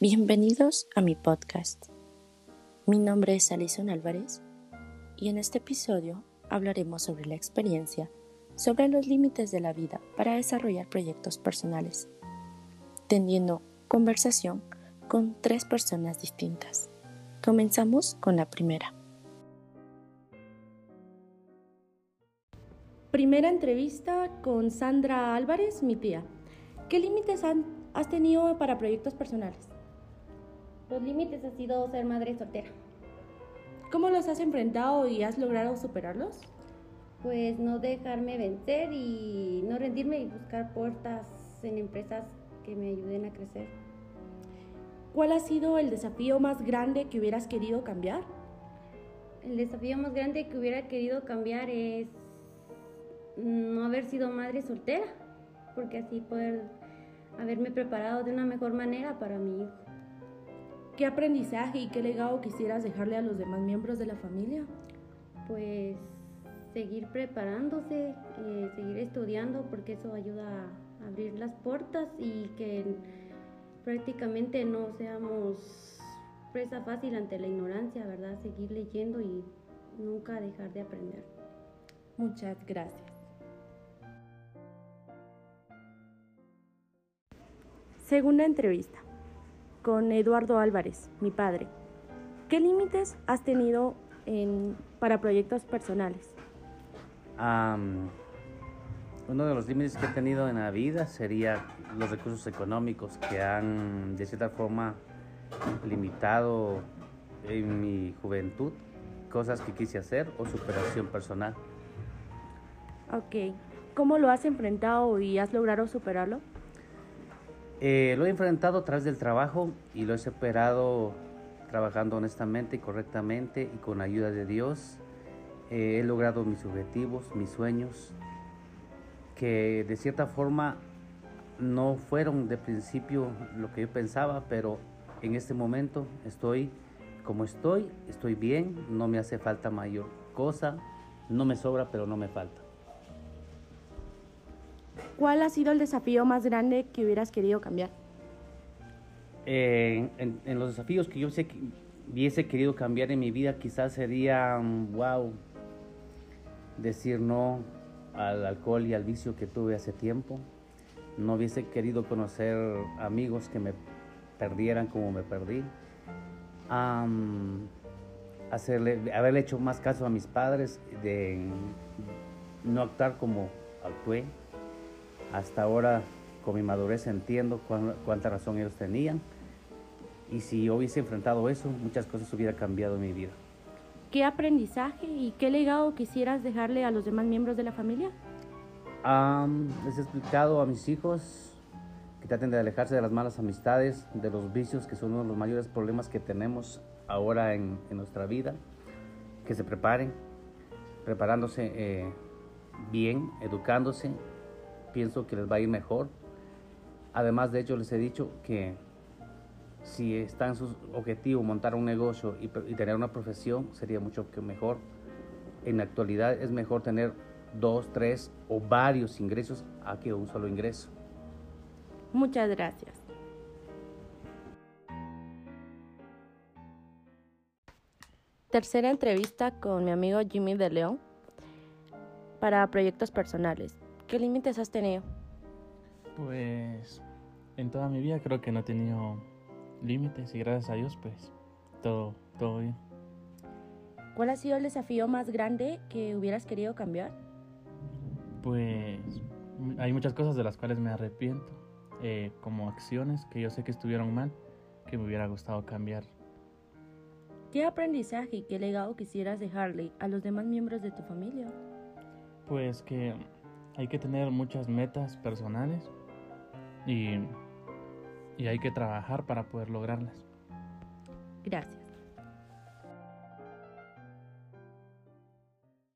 Bienvenidos a mi podcast. Mi nombre es Alison Álvarez y en este episodio hablaremos sobre la experiencia sobre los límites de la vida para desarrollar proyectos personales, tendiendo conversación con tres personas distintas. Comenzamos con la primera. Primera entrevista con Sandra Álvarez, mi tía. ¿Qué límites has tenido para proyectos personales? Los límites ha sido ser madre soltera. ¿Cómo los has enfrentado y has logrado superarlos? pues no dejarme vencer y no rendirme y buscar puertas en empresas que me ayuden a crecer. ¿Cuál ha sido el desafío más grande que hubieras querido cambiar? El desafío más grande que hubiera querido cambiar es no haber sido madre soltera, porque así poder haberme preparado de una mejor manera para mi hijo. ¿Qué aprendizaje y qué legado quisieras dejarle a los demás miembros de la familia? Pues seguir preparándose, eh, seguir estudiando, porque eso ayuda a abrir las puertas y que prácticamente no seamos presa fácil ante la ignorancia, ¿verdad? Seguir leyendo y nunca dejar de aprender. Muchas gracias. Segunda entrevista con Eduardo Álvarez, mi padre. ¿Qué límites has tenido en, para proyectos personales? uno de los límites que he tenido en la vida sería los recursos económicos que han de cierta forma limitado en mi juventud cosas que quise hacer o superación personal. Ok, ¿cómo lo has enfrentado y has logrado superarlo? Eh, lo he enfrentado a través del trabajo y lo he superado trabajando honestamente y correctamente y con ayuda de Dios he logrado mis objetivos, mis sueños, que de cierta forma no fueron de principio lo que yo pensaba, pero en este momento estoy como estoy, estoy bien, no me hace falta mayor cosa, no me sobra, pero no me falta. ¿Cuál ha sido el desafío más grande que hubieras querido cambiar? en, los desafíos que yo sé que hubiese querido cambiar en mi vida, quizás sería, wow, decir no al alcohol y al vicio que tuve hace tiempo. No hubiese querido conocer amigos que me perdieran como me perdí. hacerle, haberle hecho más caso a mis padres, de no actuar como actué. Hasta ahora, con mi madurez, entiendo cuánta razón ellos tenían. Y si yo hubiese enfrentado eso, muchas cosas hubiera cambiado en mi vida. ¿Qué aprendizaje y qué legado quisieras dejarle a los demás miembros de la familia? les he explicado a mis hijos que traten de alejarse de las malas amistades, de los vicios, que son uno de los mayores problemas que tenemos ahora en, nuestra vida, que se preparen, preparándose eh, bien, educándose, pienso que les va a ir mejor. Además de hecho les he dicho que si está en su objetivo montar un negocio y, tener una profesión, sería mucho mejor. En la actualidad es mejor tener dos, tres o varios ingresos a que un solo ingreso. Muchas gracias. Tercera entrevista con mi amigo Jimmy de León para proyectos personales. ¿Qué límites has tenido? Pues en toda mi vida creo que no he tenido límites y gracias a Dios pues todo, todo bien. ¿Cuál ha sido el desafío más grande que hubieras querido cambiar? Pues hay muchas cosas de las cuales me arrepiento, eh, como acciones que yo sé que estuvieron mal, que me hubiera gustado cambiar. ¿Qué aprendizaje y qué legado quisieras dejarle a los demás miembros de tu familia? Pues que hay que tener muchas metas personales y y hay que trabajar para poder lograrlas. Gracias.